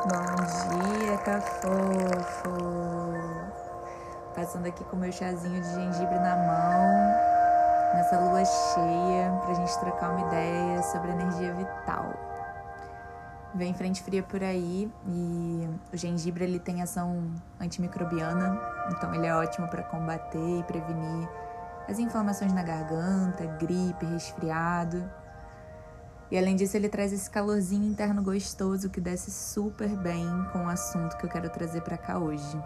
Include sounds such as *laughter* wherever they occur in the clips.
Bom dia, cafofo! Passando aqui com meu chazinho de gengibre na mão, nessa lua cheia, pra gente trocar uma ideia sobre energia vital. Vem frente fria por aí e o gengibre ele tem ação antimicrobiana, então ele é ótimo para combater e prevenir as inflamações na garganta, gripe, resfriado. E além disso, ele traz esse calorzinho interno gostoso que desce super bem com o assunto que eu quero trazer para cá hoje.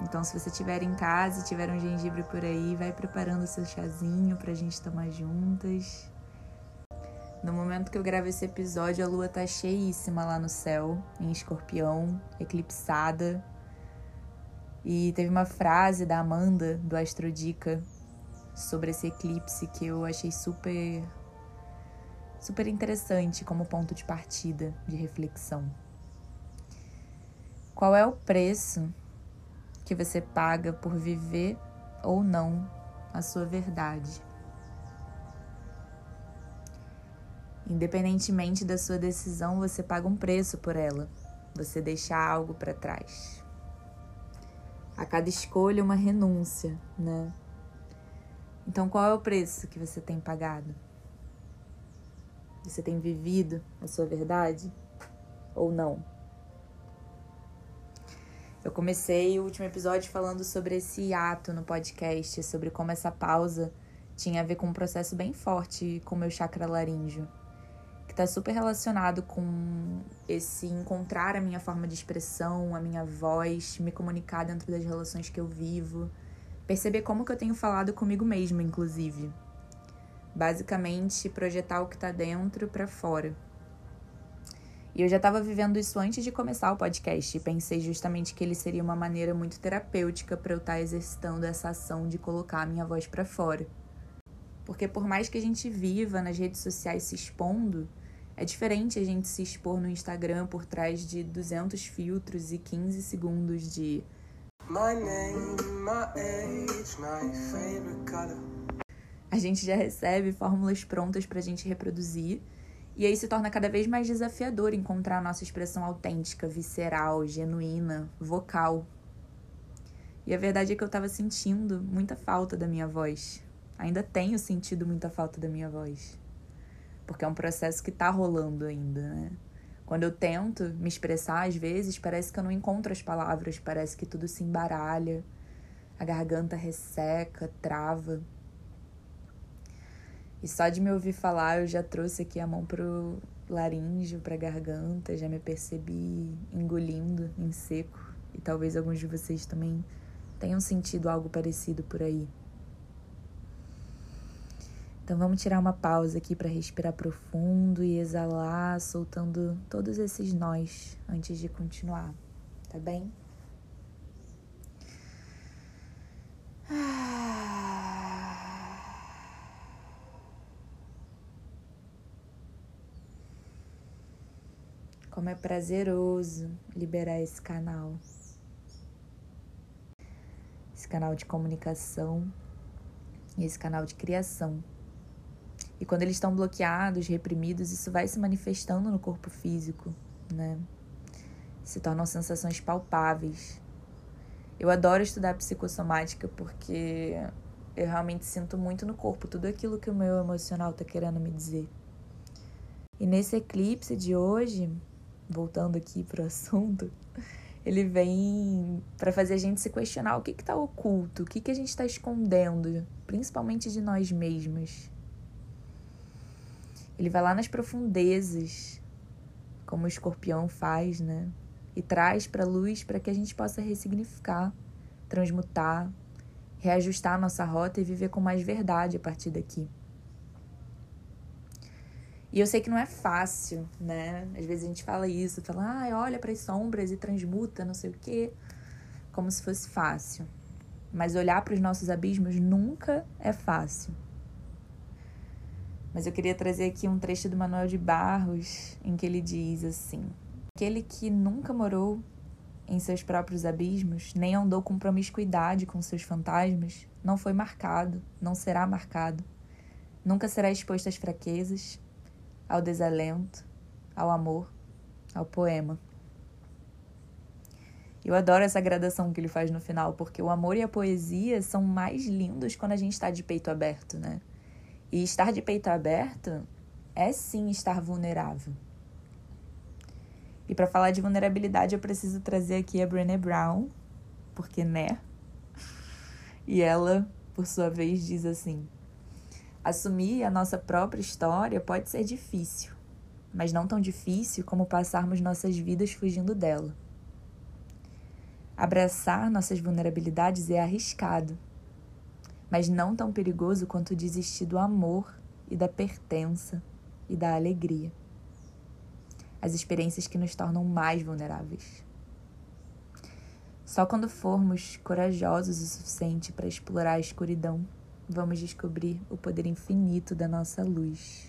Então, se você estiver em casa e tiver um gengibre por aí, vai preparando o seu chazinho pra gente tomar juntas. No momento que eu gravo esse episódio, a lua tá cheíssima lá no céu, em escorpião, eclipsada. E teve uma frase da Amanda, do Astrodica, sobre esse eclipse que eu achei super super interessante como ponto de partida de reflexão. Qual é o preço que você paga por viver ou não a sua verdade? Independentemente da sua decisão, você paga um preço por ela. Você deixa algo para trás. A cada escolha, uma renúncia, né? Então, qual é o preço que você tem pagado? Você tem vivido a sua verdade ou não? Eu comecei o último episódio falando sobre esse ato no podcast, sobre como essa pausa tinha a ver com um processo bem forte com o meu chakra laríngeo, que está super relacionado com esse encontrar a minha forma de expressão, a minha voz, me comunicar dentro das relações que eu vivo, perceber como que eu tenho falado comigo mesma, inclusive basicamente projetar o que está dentro para fora. E eu já estava vivendo isso antes de começar o podcast e pensei justamente que ele seria uma maneira muito terapêutica para eu estar tá exercitando essa ação de colocar a minha voz para fora. Porque por mais que a gente viva nas redes sociais se expondo, é diferente a gente se expor no Instagram por trás de 200 filtros e 15 segundos de My name, my age, my favorite color a gente já recebe fórmulas prontas para a gente reproduzir. E aí se torna cada vez mais desafiador encontrar a nossa expressão autêntica, visceral, genuína, vocal. E a verdade é que eu estava sentindo muita falta da minha voz. Ainda tenho sentido muita falta da minha voz. Porque é um processo que está rolando ainda, né? Quando eu tento me expressar, às vezes, parece que eu não encontro as palavras, parece que tudo se embaralha, a garganta resseca, trava. E só de me ouvir falar, eu já trouxe aqui a mão pro laríngeo, pra garganta, já me percebi engolindo em seco. E talvez alguns de vocês também tenham sentido algo parecido por aí. Então vamos tirar uma pausa aqui para respirar profundo e exalar, soltando todos esses nós antes de continuar, tá bem? Como é prazeroso liberar esse canal. Esse canal de comunicação e esse canal de criação. E quando eles estão bloqueados, reprimidos, isso vai se manifestando no corpo físico, né? Se tornam sensações palpáveis. Eu adoro estudar psicossomática porque eu realmente sinto muito no corpo tudo aquilo que o meu emocional está querendo me dizer. E nesse eclipse de hoje, voltando aqui para o assunto, *laughs* ele vem para fazer a gente se questionar o que está oculto, o que, que a gente está escondendo, principalmente de nós mesmos. Ele vai lá nas profundezas, como o escorpião faz, né? E traz para luz para que a gente possa ressignificar, transmutar, reajustar a nossa rota e viver com mais verdade a partir daqui. E eu sei que não é fácil, né? Às vezes a gente fala isso, fala, ah, olha para as sombras e transmuta, não sei o quê, como se fosse fácil. Mas olhar para os nossos abismos nunca é fácil. Mas eu queria trazer aqui um trecho do Manuel de Barros, em que ele diz assim: Aquele que nunca morou em seus próprios abismos, nem andou com promiscuidade com seus fantasmas, não foi marcado, não será marcado. Nunca será exposto às fraquezas, ao desalento, ao amor, ao poema. Eu adoro essa gradação que ele faz no final, porque o amor e a poesia são mais lindos quando a gente está de peito aberto, né? E estar de peito aberto é sim estar vulnerável. E para falar de vulnerabilidade, eu preciso trazer aqui a Brené Brown, porque né? *laughs* E ela, por sua vez, diz assim: Assumir a nossa própria história pode ser difícil, mas não tão difícil como passarmos nossas vidas fugindo dela. Abraçar nossas vulnerabilidades é arriscado, mas não tão perigoso quanto desistir do amor e da pertença e da alegria. As experiências que nos tornam mais vulneráveis. Só quando formos corajosos o suficiente para explorar a escuridão, vamos descobrir o poder infinito da nossa luz.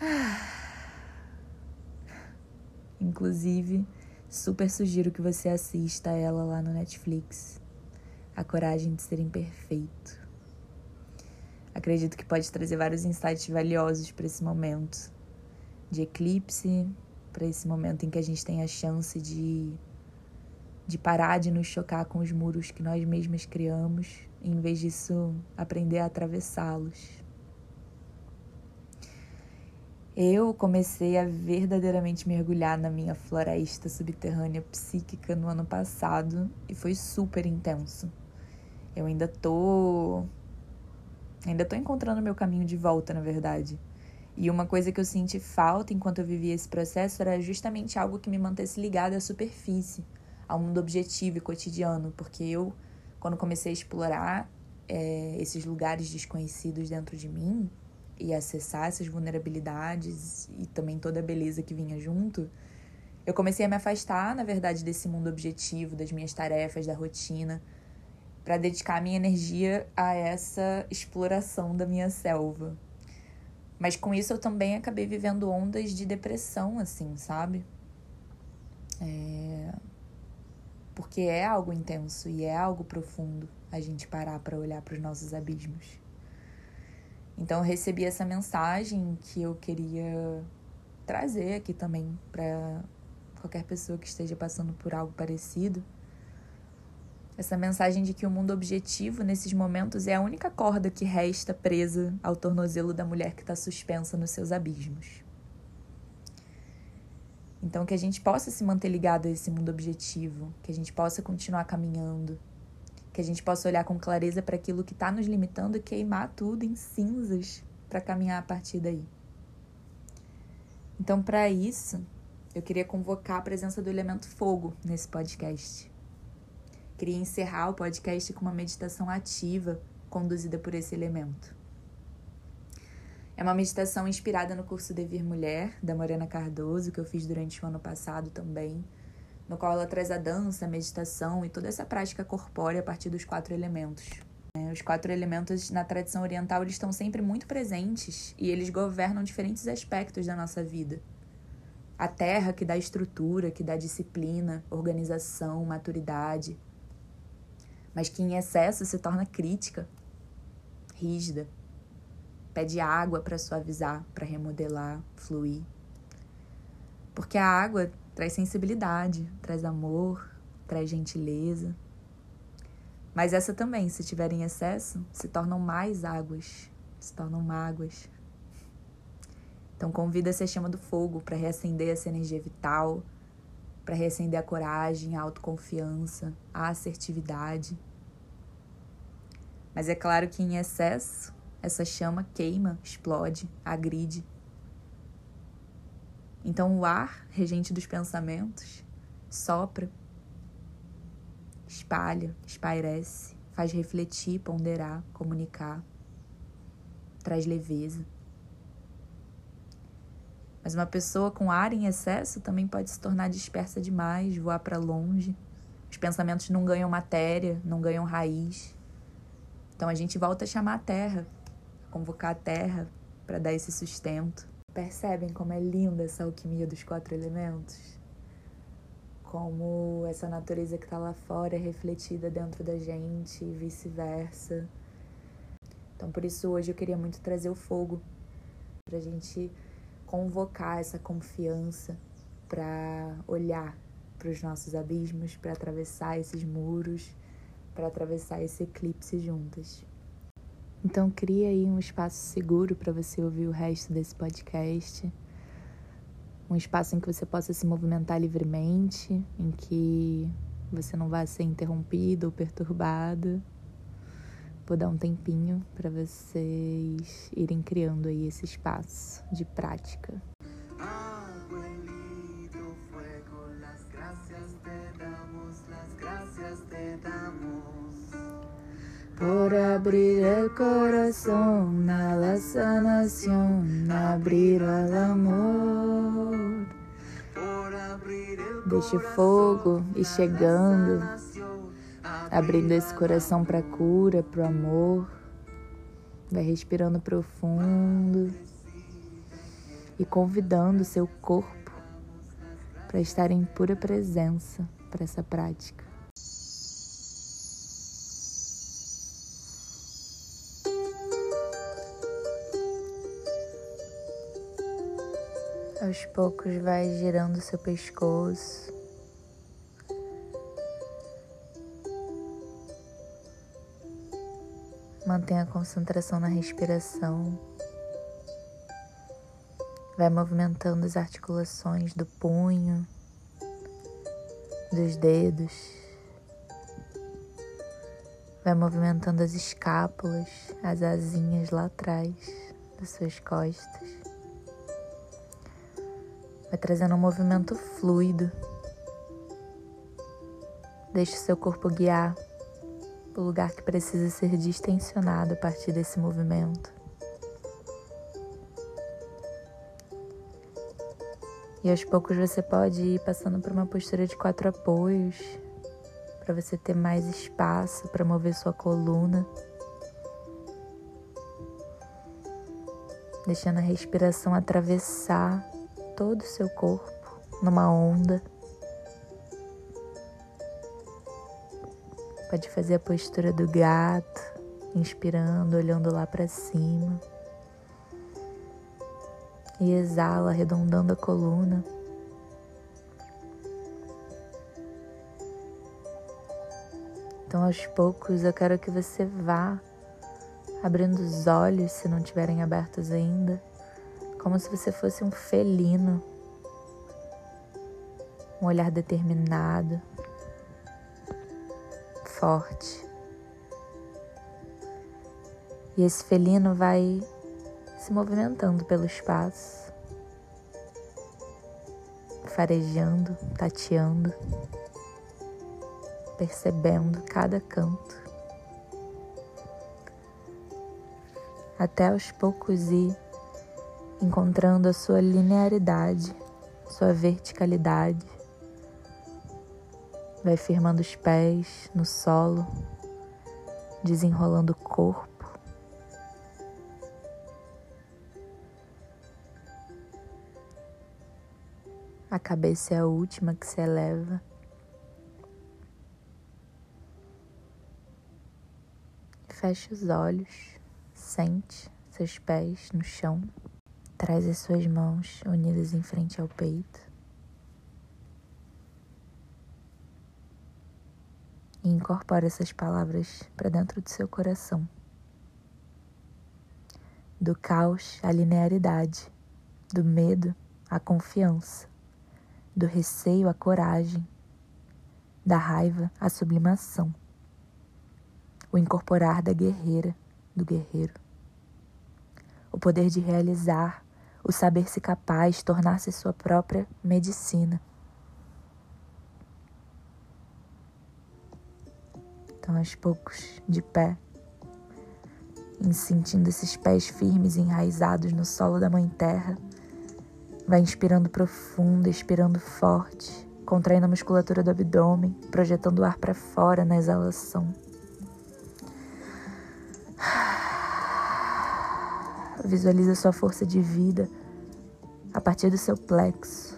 *sighs* Inclusive, super sugiro que você assista ela lá no Netflix. A Coragem de Ser Imperfeito. Acredito que pode trazer vários insights valiosos para esse momento de eclipse, para esse momento em que a gente tem a chance de de parar de nos chocar com os muros que nós mesmas criamos, e em vez disso aprender a atravessá-los. Eu comecei a verdadeiramente mergulhar na minha floresta subterrânea psíquica no ano passado e foi super intenso. Eu ainda tô. Ainda tô encontrando meu caminho de volta, na verdade. E uma coisa que eu senti falta enquanto eu vivia esse processo era justamente algo que me mantesse ligada à superfície, ao mundo objetivo e cotidiano, porque eu, quando comecei a explorar é, esses lugares desconhecidos dentro de mim, e acessar essas vulnerabilidades e também toda a beleza que vinha junto, eu comecei a me afastar, na verdade, desse mundo objetivo, das minhas tarefas, da rotina, para dedicar minha energia a essa exploração da minha selva. Mas com isso eu também acabei vivendo ondas de depressão, assim, sabe? É... Porque é algo intenso e é algo profundo a gente parar para olhar para os nossos abismos. Então eu recebi essa mensagem que eu queria trazer aqui também para qualquer pessoa que esteja passando por algo parecido. Essa mensagem de que o mundo objetivo nesses momentos é a única corda que resta presa ao tornozelo da mulher que está suspensa nos seus abismos. Então, que a gente possa se manter ligado a esse mundo objetivo, que a gente possa continuar caminhando, que a gente possa olhar com clareza para aquilo que está nos limitando e queimar tudo em cinzas para caminhar a partir daí. Então, para isso, eu queria convocar a presença do elemento fogo nesse podcast. Queria encerrar o podcast com uma meditação ativa conduzida por esse elemento. É uma meditação inspirada no curso Devir Mulher, da Morena Cardoso, que eu fiz durante o ano passado também no qual ela traz a dança, a meditação e toda essa prática corpórea a partir dos quatro elementos. É, os quatro elementos na tradição oriental eles estão sempre muito presentes e eles governam diferentes aspectos da nossa vida. A terra que dá estrutura, que dá disciplina, organização, maturidade, mas que em excesso se torna crítica, rígida, pede água para suavizar, para remodelar, fluir. Porque a água traz sensibilidade, traz amor, traz gentileza. Mas essa também, se tiver em excesso, se tornam mais águas, se tornam mágoas. Então convida-se a chama do fogo para reacender essa energia vital, para reacender a coragem, a autoconfiança, a assertividade. Mas é claro que em excesso, essa chama queima, explode, agride então o ar, regente dos pensamentos, sopra, espalha, espairece, faz refletir, ponderar, comunicar, traz leveza. Mas uma pessoa com ar em excesso também pode se tornar dispersa demais, voar para longe. Os pensamentos não ganham matéria, não ganham raiz. Então a gente volta a chamar a terra, convocar a terra para dar esse sustento. Percebem como é linda essa alquimia dos quatro elementos? Como essa natureza que está lá fora é refletida dentro da gente e vice-versa. Então, por isso, hoje eu queria muito trazer o fogo para a gente convocar essa confiança para olhar para os nossos abismos, para atravessar esses muros, para atravessar esse eclipse juntas. Então cria aí um espaço seguro para você ouvir o resto desse podcast. Um espaço em que você possa se movimentar livremente, em que você não vai ser interrompido ou perturbado. Vou dar um tempinho para vocês irem criando aí esse espaço de prática. Por abrir el corazón a la sanación, abrir al amor. Deixe o fogo e chegando, abrindo esse coração para cura, para o amor. Vai respirando profundo e convidando seu corpo para estar em pura presença para essa prática. Aos poucos vai girando seu pescoço. Mantenha a concentração na respiração. Vai movimentando as articulações do punho, dos dedos. Vai movimentando as escápulas, as asinhas lá atrás das suas costas. Vai trazendo um movimento fluido. Deixe seu corpo guiar o lugar que precisa ser distensionado a partir desse movimento. E aos poucos você pode ir passando por uma postura de quatro apoios, para você ter mais espaço para mover sua coluna. Deixando a respiração atravessar todo o seu corpo numa onda. Pode fazer a postura do gato, inspirando, olhando lá para cima. E exala, arredondando a coluna. Então, aos poucos, eu quero que você vá abrindo os olhos, se não estiverem abertos ainda como se você fosse um felino, um olhar determinado, forte. E esse felino vai se movimentando pelo espaço, farejando, tateando, percebendo cada canto, até aos poucos ir encontrando a sua linearidade, sua verticalidade. Vai firmando os pés no solo, desenrolando o corpo. A cabeça é a última que se eleva. Feche os olhos, sente seus pés no chão. Traz as suas mãos unidas em frente ao peito. E incorpora essas palavras para dentro do seu coração. Do caos à linearidade, do medo à confiança, do receio à coragem, da raiva à sublimação, o incorporar da guerreira, do guerreiro, o poder de realizar o saber-se capaz, tornar-se sua própria medicina. Então, aos poucos, de pé, em sentindo esses pés firmes e enraizados no solo da Mãe Terra, vai inspirando profundo, expirando forte, contraindo a musculatura do abdômen, projetando o ar para fora na exalação. Visualiza sua força de vida a partir do seu plexo.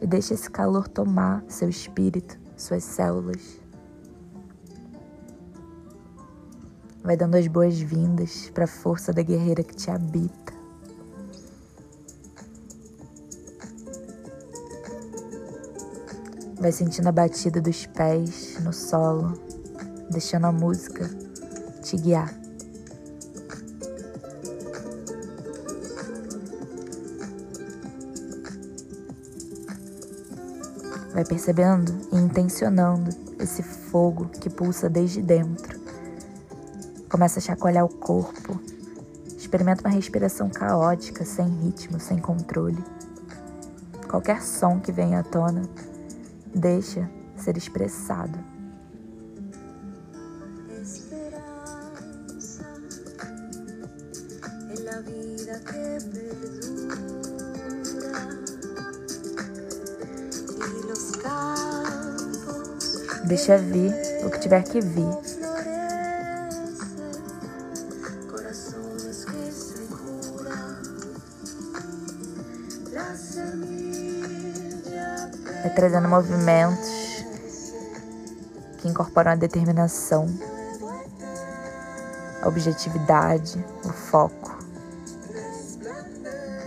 E deixe esse calor tomar seu espírito, suas células. Vai dando as boas-vindas para a força da guerreira que te habita. Vai sentindo a batida dos pés no solo, deixando a música te guiar. Vai percebendo e intencionando esse fogo que pulsa desde dentro. Começa a chacoalhar o corpo. Experimenta uma respiração caótica, sem ritmo, sem controle. Qualquer som que venha à tona, deixa ser expressado. Deixa vir o que tiver que vir. Vai trazendo movimentos que incorporam a determinação, a objetividade, o foco.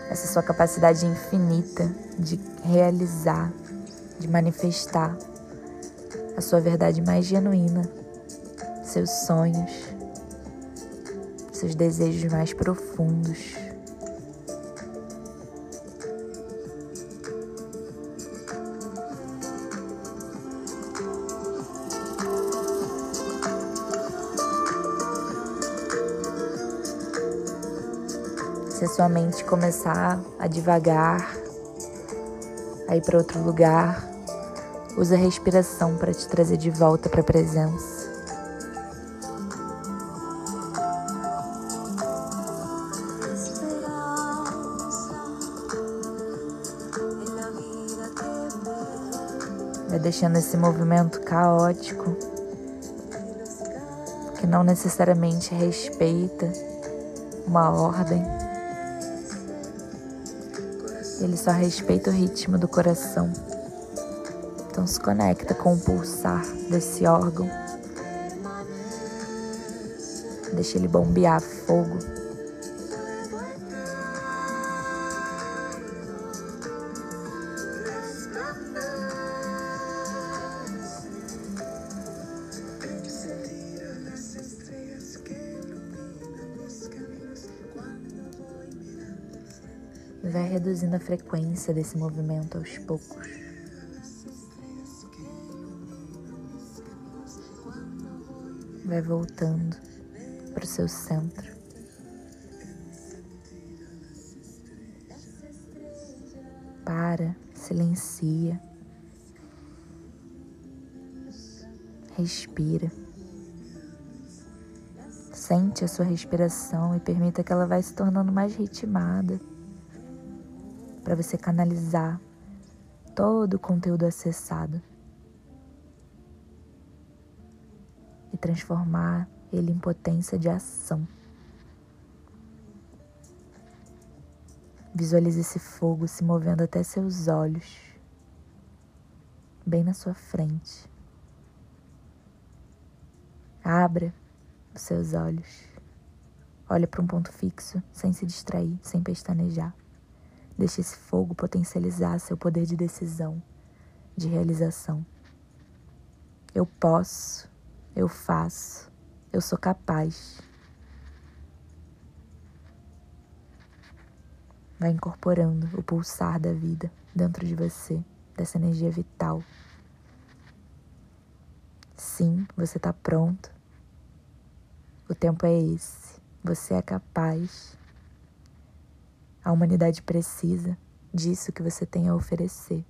Essa sua capacidade infinita de realizar, de manifestar a sua verdade mais genuína, seus sonhos, seus desejos mais profundos. Se a sua mente começar a devagar, a ir para outro lugar, Usa a respiração para te trazer de volta para a presença. Vai deixando esse movimento caótico que não necessariamente respeita uma ordem. Ele só respeita o ritmo do coração. Se conecta com o pulsar desse órgão. Deixa ele bombear fogo. Vai reduzindo a frequência desse movimento aos poucos. Vai voltando para o seu centro. Para, silencia, respira. Sente a sua respiração e permita que ela vá se tornando mais ritmada para você canalizar todo o conteúdo acessado. Transformar ele em potência de ação. Visualize esse fogo se movendo até seus olhos, bem na sua frente. Abra os seus olhos. Olhe para um ponto fixo, sem se distrair, sem pestanejar. Deixe esse fogo potencializar seu poder de decisão, de realização. Eu posso eu faço, eu sou capaz. Vai incorporando o pulsar da vida dentro de você, dessa energia vital. Sim, você está pronto. O tempo é esse. Você é capaz. A humanidade precisa disso que você tem a oferecer.